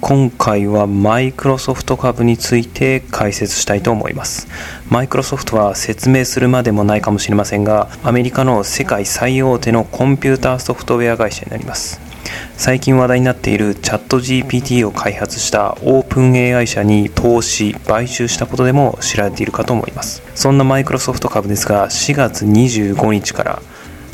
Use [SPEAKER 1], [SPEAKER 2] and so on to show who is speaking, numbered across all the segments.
[SPEAKER 1] 今回はマイクロソフト株について解説したいと思います。マイクロソフトは説明するまでもないかもしれませんがアメリカの世界最大手のコンピューターソフトウェア会社になります。最近話題になっているチャット GPT を開発したオープン AI 社に投資買収したことでも知られているかと思います。そんなマイクロソフト株ですが4月25日から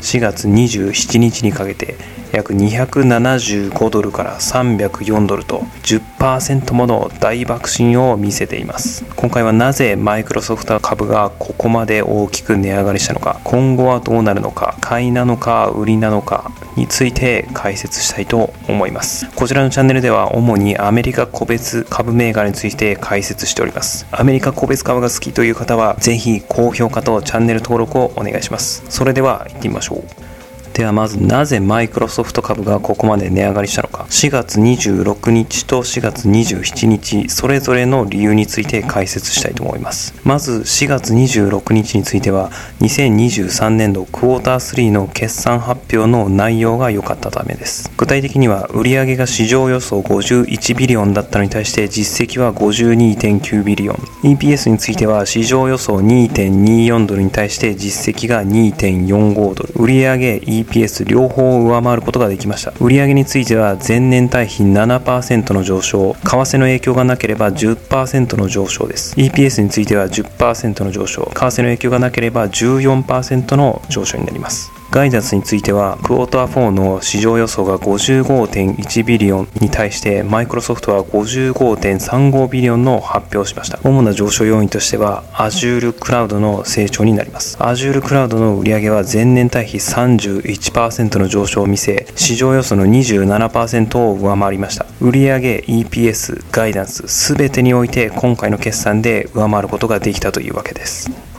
[SPEAKER 1] 4月27日にかけて約275ドルから304ドルと10%もの大爆進を見せています。今回はなぜマイクロソフト株がここまで大きく値上がりしたのか今後はどうなるのか買いなのか売りなのかについて解説したいと思います。こちらのチャンネルでは主にアメリカ個別株銘柄について解説しております。アメリカ個別株が好きという方はぜひ高評価とチャンネル登録をお願いします。それでは行ってみましょう。ではまずなぜマイクロソフト株がここまで値上がりしたのか。4月26日と4月27日それぞれの理由について解説したいと思います。まず4月26日については2023年度クォーター3の決算発表の内容が良かったためです。具体的には売上が市場予想51ビリオンだったのに対して実績は52.9ビリオン。EPS については市場予想2.24ドルに対して実績が2.45ドル。売上 EPS PS 両方を上回ることができました。売上については前年対比7%の上昇。為替の影響がなければ10%の上昇です。EPS については10%の上昇。為替の影響がなければ14%の上昇になります。ガイダンスについてはクォーター4の市場予想が55.1ビリオンに対してマイクロソフトは55.35ビリオンの発表しました。主な上昇要因としては Azure クラウドの成長になります。Azure クラウドの売上は前年対比31%の上昇を見せ市場予想の27%を上回りました。売上 EPS ガイダンス全てにおいて今回の決算で上回ることができたというわけです。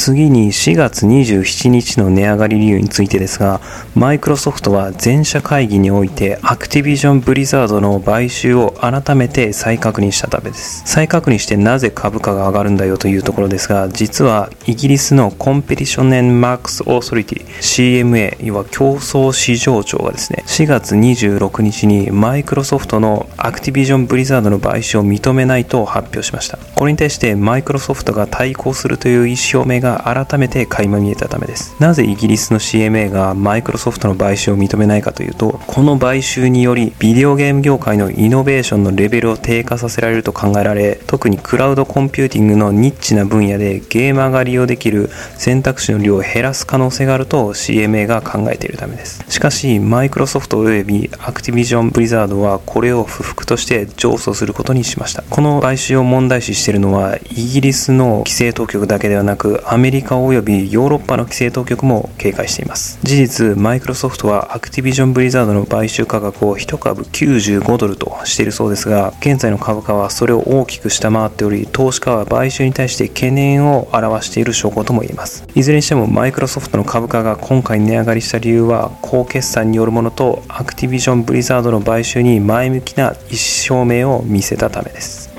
[SPEAKER 1] 次に4月27日の値上がり理由についてですが、マイクロソフトは全社会議においてアクティビジョン・ブリザードの買収を改めて再確認したためです。再確認してなぜ株価が上がるんだよというところですが、実はイギリスのコンペティション・エン・マックス・オーソリティ CMA、要は競争市場庁がですね、4月26日にマイクロソフトのアクティビジョン・ブリザードの買収を認めないと発表しました。これに対してマイクロソフトが対抗するという意思表明がが改めて垣間見えたためです。なぜイギリスの CMA がマイクロソフトの買収を認めないかというとこの買収によりビデオゲーム業界のイノベーションのレベルを低下させられると考えられ特にクラウドコンピューティングのニッチな分野でゲーマーが利用できる選択肢の量を減らす可能性があると CMA が考えているためです。しかしマイクロソフト及びアクティビジョン・ブリザードはこれを不服として上訴することにしました。この買収を問題視しているのはイギリスの規制当局だけではなくアメメリカ及びヨーロッパの規制当局も警戒しています。事実マイクロソフトはアクティビジョン・ブリザードの買収価格を1株95ドルとしているそうですが現在の株価はそれを大きく下回っており投資家は買収に対して懸念を表している証拠とも言えます。いずれにしてもマイクロソフトの株価が今回値上がりした理由は好決算によるものとアクティビジョン・ブリザードの買収に前向きな意思表明を見せたためです。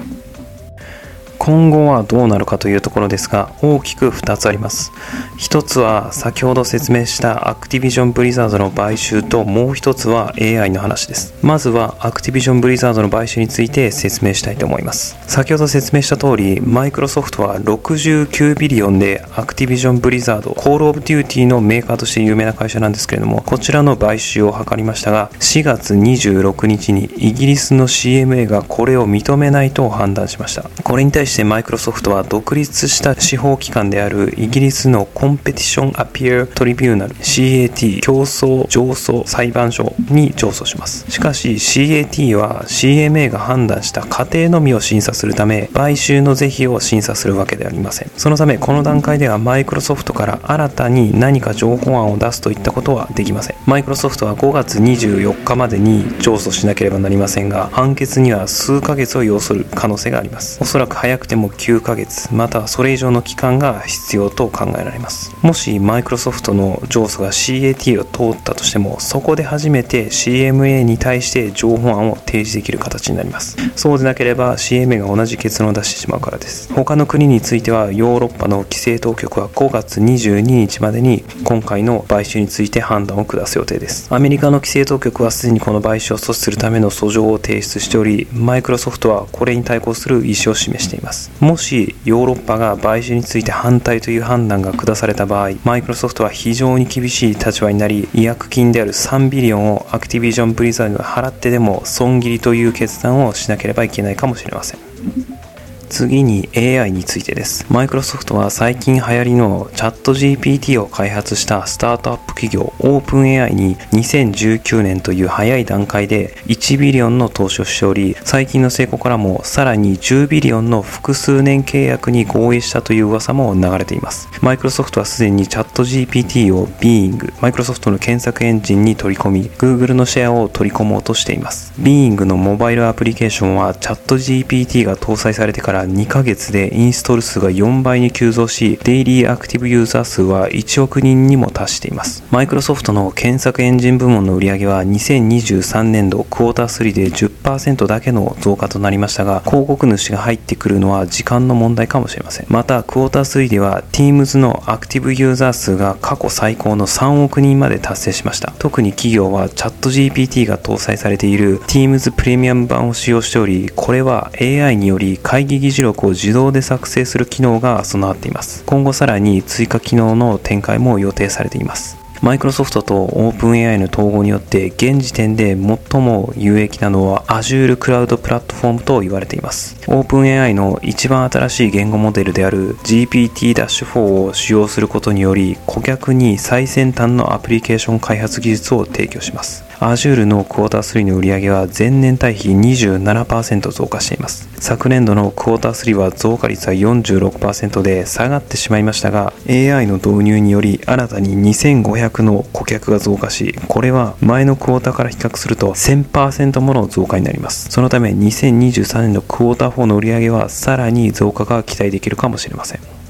[SPEAKER 1] 今後はどうなるかというところですが大きく2つあります。1つは先ほど説明したアクティビジョン・ブリザードの買収ともう1つは AI の話です。まずはアクティビジョン・ブリザードの買収について説明したいと思います。先ほど説明した通りマイクロソフトは69 billion でアクティビジョン・ブリザードコール・オブ・デューティーのメーカーとして有名な会社なんですけれどもこちらの買収を図りましたが4月26日にイギリスの CMA がこれを認めないと判断しました。これに対ししてマイクロソフトは独立した司法機関であるイギリスのコンペティションアピアトリビューナル CAT 競争上訴裁判所に上訴します。しかし CAT は CMA が判断した過程のみを審査するため買収の是非を審査するわけではありません。そのためこの段階ではマイクロソフトから新たに何か情報案を出すといったことはできません。マイクロソフトは5月24日までに上訴しなければなりませんが判決には数ヶ月を要する可能性があります。おそらく早くても9ヶ月またはそれ以上の期間が必要と考えられます。もしマイクロソフトの上訴が CAT を通ったとしてもそこで初めて CMA に対して情報案を提示できる形になります。そうでなければ CMA が同じ結論を出してしまうからです。他の国についてはヨーロッパの規制当局は5月22日までに今回の買収について判断を下す予定です。アメリカの規制当局はすでにこの買収を阻止するための訴状を提出しておりマイクロソフトはこれに対抗する意思を示しています。もしヨーロッパが買収について反対という判断が下された場合マイクロソフトは非常に厳しい立場になり違約金である3ビリオンをアクティビジョン・ブリザードが払ってでも損切りという決断をしなければいけないかもしれません。次に AI についてです。マイクロソフトは最近流行りのチャット GPT を開発したスタートアップ企業 OpenAI に2019年という早い段階で1 billion の投資をしており、最近の成功からもさらに10 billion の複数年契約に合意したという噂も流れています。マイクロソフトはすでにチャット GPT を Bing、マイクロソフトの検索エンジンに取り込み、Google のシェアを取り込もうとしています。Bing のモバイルアプリケーションはチャット GPT が搭載されてから2ヶ月でインストール数が4倍に急増し、 daily active user 数は1億人にも達しています。マイクロソフトの検索エンジン部門の売り上げは2023年度クォーター3で10%だけの増加となりましたが、広告主が入ってくるのは時間の問題かもしれません。また、クォーター3では Teams のアクティブユーザー数が過去最高の3億人まで達成しました。特に企業はチャット GPT が搭載されている Teams プレミアム版を使用しており、これは AI により会議技議事録を自動で作成する機能が備わっています。今後さらに追加機能の展開も予定されています。マイクロソフトと OpenAI の統合によって現時点で最も有益なのは Azure クラウドプラットフォームと言われています。OpenAI の一番新しい言語モデルである GPT-4 を使用することにより顧客に最先端のアプリケーション開発技術を提供します。Azure のクォーター3の売上は前年対比27%増加しています。昨年度のクォーター3は増加率は46%で下がってしまいましたが AI の導入により新たに2500の顧客が増加しこれは前のクォーターから比較すると1000%もの増加になりますそのため2023年のクォーター4の売上はさらに増加が期待できるかもしれません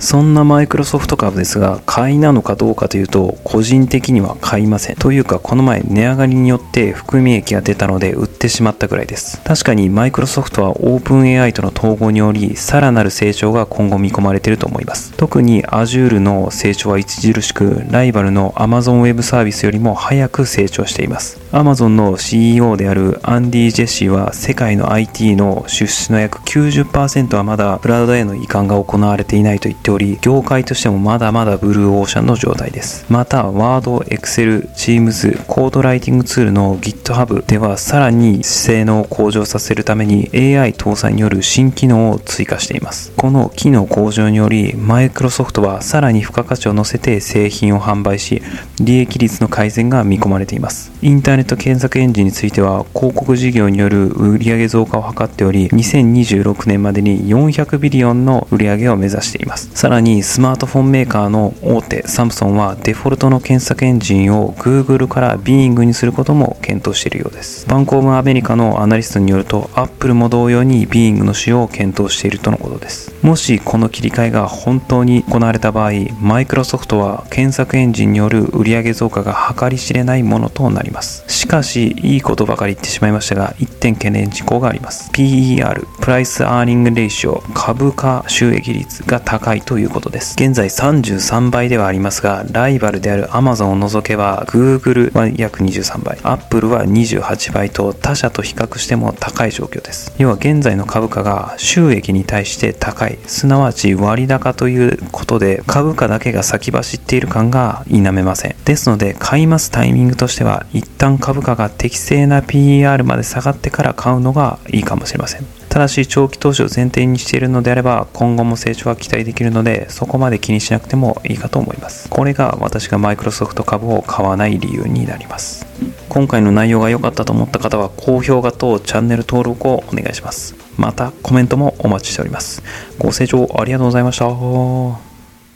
[SPEAKER 1] そんなマイクロソフト株ですが、買いなのかどうかというと、個人的には買いません。というか、この前値上がりによって含み益が出たので売ってしまったくらいです。確かにマイクロソフトはオープン AI との統合により、さらなる成長が今後見込まれていると思います。特に Azure の成長は著しく、ライバルの Amazon Web サービスよりも早く成長しています。Amazon の CEO であるアンディ・ジェシーは世界の IT の出資の約90%はまだクラウドへの移管が行われていないと言っており、業界としてもまだまだブルーオーシャンの状態です。また、Word、Excel、Teams、コードライティングツールの GitHub ではさらに性能を向上させるために AI 搭載による新機能を追加しています。この機能向上により、マイクロソフトはさらに付加価値を乗せて製品を販売し、利益率の改善が見込まれています。インターネット検索エンジンについては、広告事業による売上増加を図っており、2026年までに400ビリオンの売上を目指しています。さらに、スマートフォンメーカーの大手サムソンはデフォルトの検索エンジンを Google から Bing にすることも検討しているようです。バンコブアメリカのアナリストによると、Apple も同様に Bing の使用を検討しているとのことです。もしこの切り替えが本当に行われた場合、マイクロソフトは検索エンジンによる売上増加が計り知れないものとなります。しかし、いいことばかり言ってしまいましたが、1点懸念事項があります。PER、 price earnings ratio、株価収益率が高いとということです。現在33倍ではありますが、ライバルである Amazon を除けば、Google は約23倍、Apple は28倍と他社と比較しても高い状況です。要は現在の株価が収益に対して高い、すなわち割高ということで、株価だけが先走っている感が否めません。ですので、買いますタイミングとしては、一旦株価が適正な PER まで下がってから買うのがいいかもしれません。ただし長期投資を前提にしているのであれば今後も成長は期待できるのでそこまで気にしなくてもいいかと思います。これが私がマイクロソフト株を買わない理由になります。今回の内容が良かったと思った方は高評価とチャンネル登録をお願いします。またコメントもお待ちしております。ご清聴ありがとうございました。